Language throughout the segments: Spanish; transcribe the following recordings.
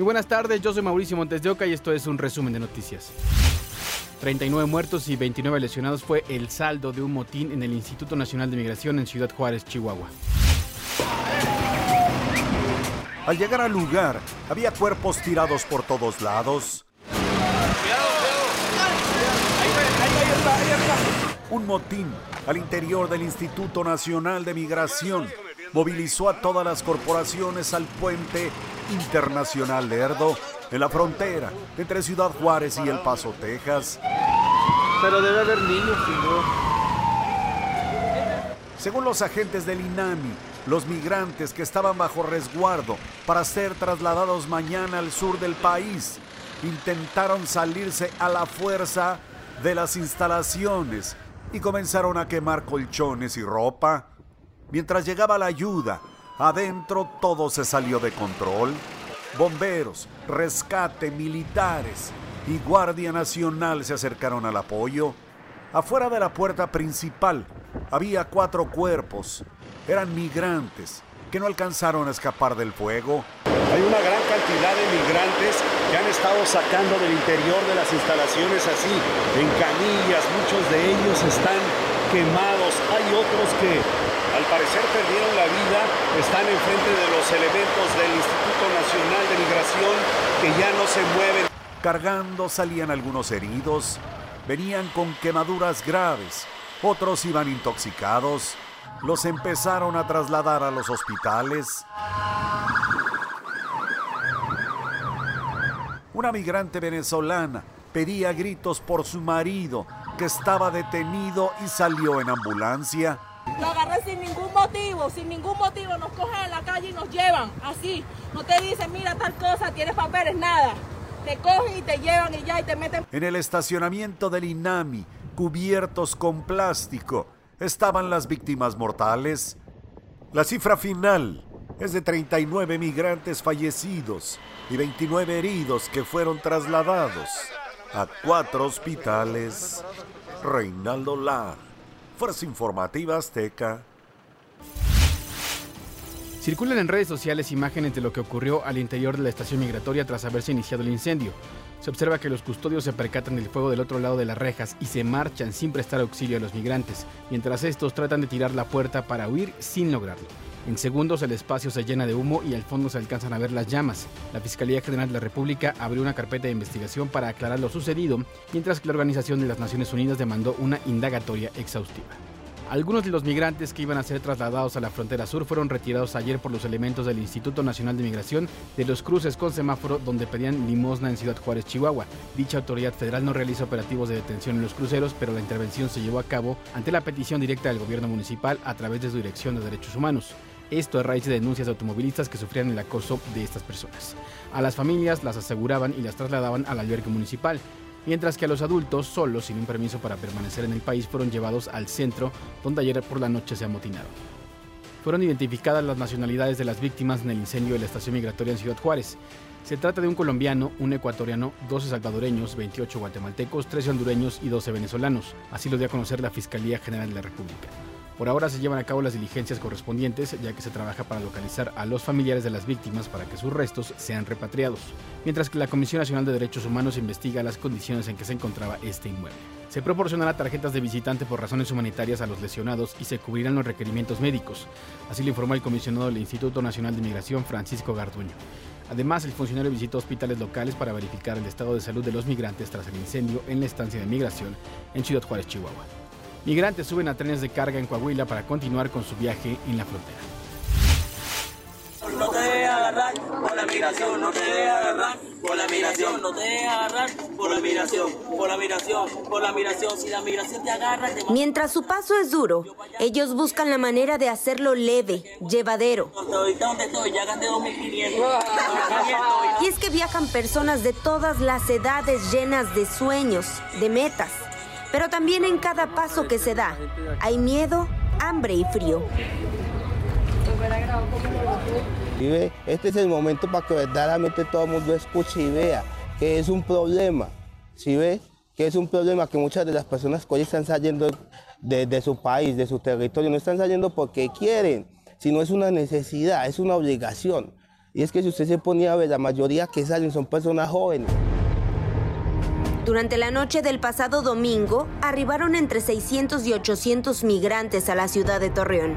Muy buenas tardes, yo soy Mauricio Montes de Oca y esto es un resumen de noticias. 39 muertos y 29 lesionados fue el saldo de un motín en el Instituto Nacional de Migración en Ciudad Juárez, Chihuahua. Al llegar al lugar, había cuerpos tirados por todos lados. Un motín al interior del Instituto Nacional de Migración movilizó a todas las corporaciones al puente internacional Lerdo en la frontera entre Ciudad Juárez y El Paso, Texas. Pero debe haber niños, señor. Según los agentes del INAMI, los migrantes que estaban bajo resguardo para ser trasladados mañana al sur del país intentaron salirse a la fuerza de las instalaciones y comenzaron a quemar colchones y ropa. Mientras llegaba la ayuda, adentro todo se salió de control. Bomberos, rescate, militares y Guardia Nacional se acercaron al apoyo. Afuera de la puerta principal había cuatro cuerpos. Eran migrantes que no alcanzaron a escapar del fuego. Hay una gran cantidad de migrantes que han estado sacando del interior de las instalaciones así, en canillas, muchos de ellos están quemados, hay otros que al parecer perdieron la vida, están enfrente de los elementos del Instituto Nacional de Migración que ya no se mueven. Cargando salían algunos heridos, venían con quemaduras graves, otros iban intoxicados, los empezaron a trasladar a los hospitales. Una migrante venezolana pedía gritos por su marido, que estaba detenido y salió en ambulancia. Lo agarré sin ningún motivo, sin ningún motivo. Nos cogen en la calle y nos llevan así. No te dicen, mira tal cosa, tienes papeles, nada. Te cogen y te llevan y ya y te meten. En el estacionamiento del INAMI, cubiertos con plástico, estaban las víctimas mortales. La cifra final es de 39 migrantes fallecidos y 29 heridos que fueron trasladados a cuatro hospitales. Reinaldo Lar, Fuerza Informativa Azteca. Circulan en redes sociales imágenes de lo que ocurrió al interior de la estación migratoria tras haberse iniciado el incendio. Se observa que los custodios se percatan del fuego del otro lado de las rejas y se marchan sin prestar auxilio a los migrantes, mientras estos tratan de tirar la puerta para huir sin lograrlo. En segundos el espacio se llena de humo y al fondo se alcanzan a ver las llamas. La Fiscalía General de la República abrió una carpeta de investigación para aclarar lo sucedido, mientras que la Organización de las Naciones Unidas demandó una indagatoria exhaustiva. Algunos de los migrantes que iban a ser trasladados a la frontera sur fueron retirados ayer por los elementos del Instituto Nacional de Migración de los cruces con semáforo donde pedían limosna en Ciudad Juárez, Chihuahua. Dicha autoridad federal no realiza operativos de detención en los cruceros, pero la intervención se llevó a cabo ante la petición directa del gobierno municipal a través de su Dirección de Derechos Humanos. Esto a raíz de denuncias de automovilistas que sufrían el acoso de estas personas. A las familias las aseguraban y las trasladaban al albergue municipal, mientras que a los adultos, solos, sin un permiso para permanecer en el país, fueron llevados al centro, donde ayer por la noche se amotinaron. Fueron identificadas las nacionalidades de las víctimas en el incendio de la estación migratoria en Ciudad Juárez. Se trata de un colombiano, un ecuatoriano, 12 salvadoreños, 28 guatemaltecos, 13 hondureños y 12 venezolanos. Así lo dio a conocer la Fiscalía General de la República. Por ahora se llevan a cabo las diligencias correspondientes, ya que se trabaja para localizar a los familiares de las víctimas para que sus restos sean repatriados, mientras que la Comisión Nacional de Derechos Humanos investiga las condiciones en que se encontraba este inmueble. Se proporcionará tarjetas de visitante por razones humanitarias a los lesionados y se cubrirán los requerimientos médicos, así lo informó el comisionado del Instituto Nacional de Migración, Francisco Garduño. Además, el funcionario visitó hospitales locales para verificar el estado de salud de los migrantes tras el incendio en la estancia de migración en Ciudad Juárez, Chihuahua. Migrantes suben a trenes de carga en Coahuila para continuar con su viaje en la frontera. No te dejes agarrar por la migración, no te dejes agarrar por la migración, no te dejes agarrar por la migración, por la migración, por la migración. Si la migración te agarra, te Mientras su paso es duro, ellos buscan la manera de hacerlo leve, llevadero. Ahorita donde estoy, ya gané 2500. Y es que viajan personas de todas las edades llenas de sueños, de metas. Pero también en cada paso que se da hay miedo, hambre y frío. Este es el momento para que verdaderamente todo el mundo escuche y vea que es un problema. ¿Sí ve? Que es un problema que muchas de las personas que hoy están saliendo de, de su país, de su territorio, no están saliendo porque quieren, sino es una necesidad, es una obligación. Y es que si usted se ponía a ver, la mayoría que salen son personas jóvenes. Durante la noche del pasado domingo, arribaron entre 600 y 800 migrantes a la ciudad de Torreón.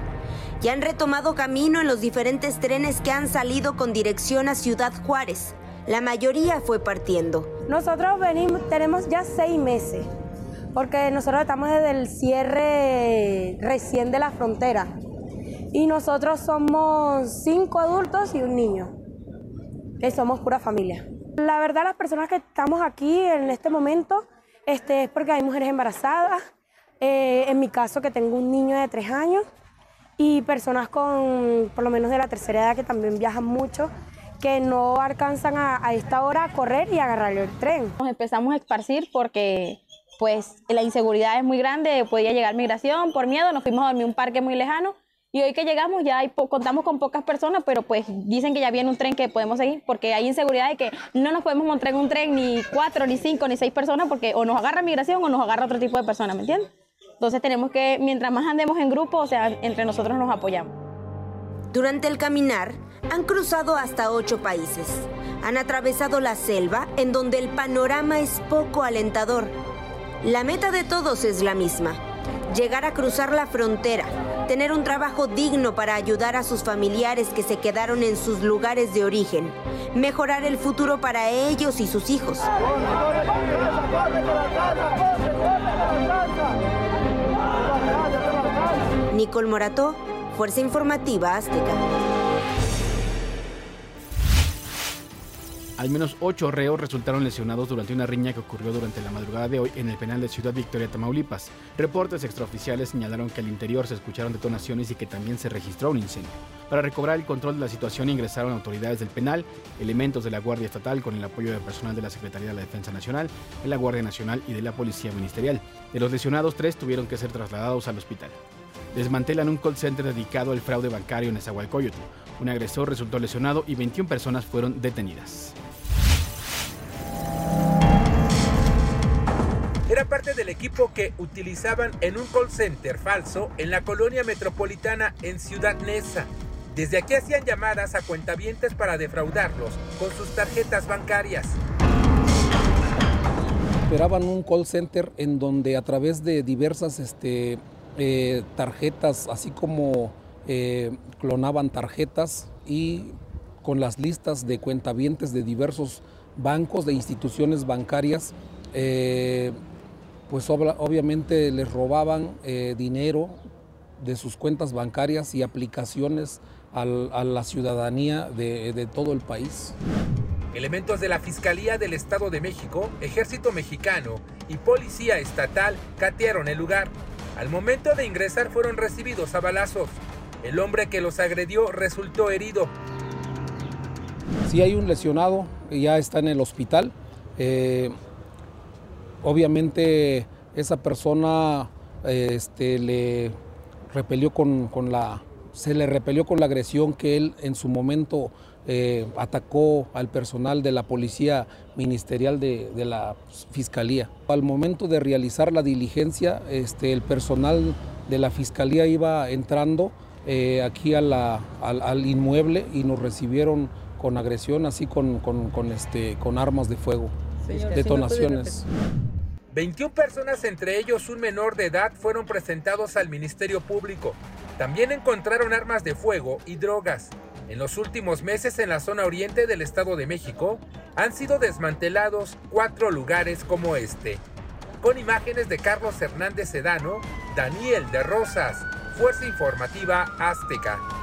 Y han retomado camino en los diferentes trenes que han salido con dirección a Ciudad Juárez. La mayoría fue partiendo. Nosotros venimos, tenemos ya seis meses, porque nosotros estamos desde el cierre recién de la frontera. Y nosotros somos cinco adultos y un niño, que somos pura familia. La verdad, las personas que estamos aquí en este momento este, es porque hay mujeres embarazadas, eh, en mi caso que tengo un niño de tres años, y personas con, por lo menos de la tercera edad, que también viajan mucho, que no alcanzan a, a esta hora a correr y agarrar el tren. Nos empezamos a esparcir porque pues la inseguridad es muy grande, podía llegar migración, por miedo nos fuimos a dormir un parque muy lejano y hoy que llegamos ya hay contamos con pocas personas, pero pues dicen que ya viene un tren que podemos seguir, porque hay inseguridad de que no nos podemos montar en un tren ni cuatro, ni cinco, ni seis personas, porque o nos agarra migración o nos agarra otro tipo de personas, ¿me entiendes? Entonces tenemos que, mientras más andemos en grupo, o sea, entre nosotros nos apoyamos. Durante el caminar, han cruzado hasta ocho países. Han atravesado la selva, en donde el panorama es poco alentador. La meta de todos es la misma, llegar a cruzar la frontera, tener un trabajo digno para ayudar a sus familiares que se quedaron en sus lugares de origen, mejorar el futuro para ellos y sus hijos. Nicole Morató, Fuerza Informativa Azteca. Al menos ocho reos resultaron lesionados durante una riña que ocurrió durante la madrugada de hoy en el penal de Ciudad Victoria, Tamaulipas. Reportes extraoficiales señalaron que al interior se escucharon detonaciones y que también se registró un incendio. Para recobrar el control de la situación ingresaron autoridades del penal, elementos de la Guardia Estatal con el apoyo del personal de la Secretaría de la Defensa Nacional, de la Guardia Nacional y de la Policía Ministerial. De los lesionados, tres tuvieron que ser trasladados al hospital. Desmantelan un call center dedicado al fraude bancario en Esahualcoyotl. Un agresor resultó lesionado y 21 personas fueron detenidas. Parte del equipo que utilizaban en un call center falso en la colonia metropolitana en Ciudad Neza. Desde aquí hacían llamadas a cuentavientes para defraudarlos con sus tarjetas bancarias. Operaban un call center en donde a través de diversas este, eh, tarjetas, así como eh, clonaban tarjetas y con las listas de cuentavientes de diversos bancos, de instituciones bancarias, eh, pues obviamente les robaban dinero de sus cuentas bancarias y aplicaciones a la ciudadanía de, de todo el país. Elementos de la Fiscalía del Estado de México, Ejército Mexicano y Policía Estatal catearon el lugar. Al momento de ingresar fueron recibidos a balazos. El hombre que los agredió resultó herido. Sí hay un lesionado, ya está en el hospital. Eh, obviamente esa persona este, le repelió con, con, la, se le repelió con la agresión que él en su momento eh, atacó al personal de la policía ministerial de, de, la fiscalía. Al momento de realizar la diligencia, este, el personal de la fiscalía iba entrando eh, aquí a la, al, al, inmueble y nos recibieron con agresión, así con, con, con este, con armas de fuego, Señora, detonaciones. 21 personas, entre ellos un menor de edad, fueron presentados al Ministerio Público. También encontraron armas de fuego y drogas. En los últimos meses en la zona oriente del Estado de México han sido desmantelados cuatro lugares como este. Con imágenes de Carlos Hernández Sedano, Daniel de Rosas, Fuerza Informativa Azteca.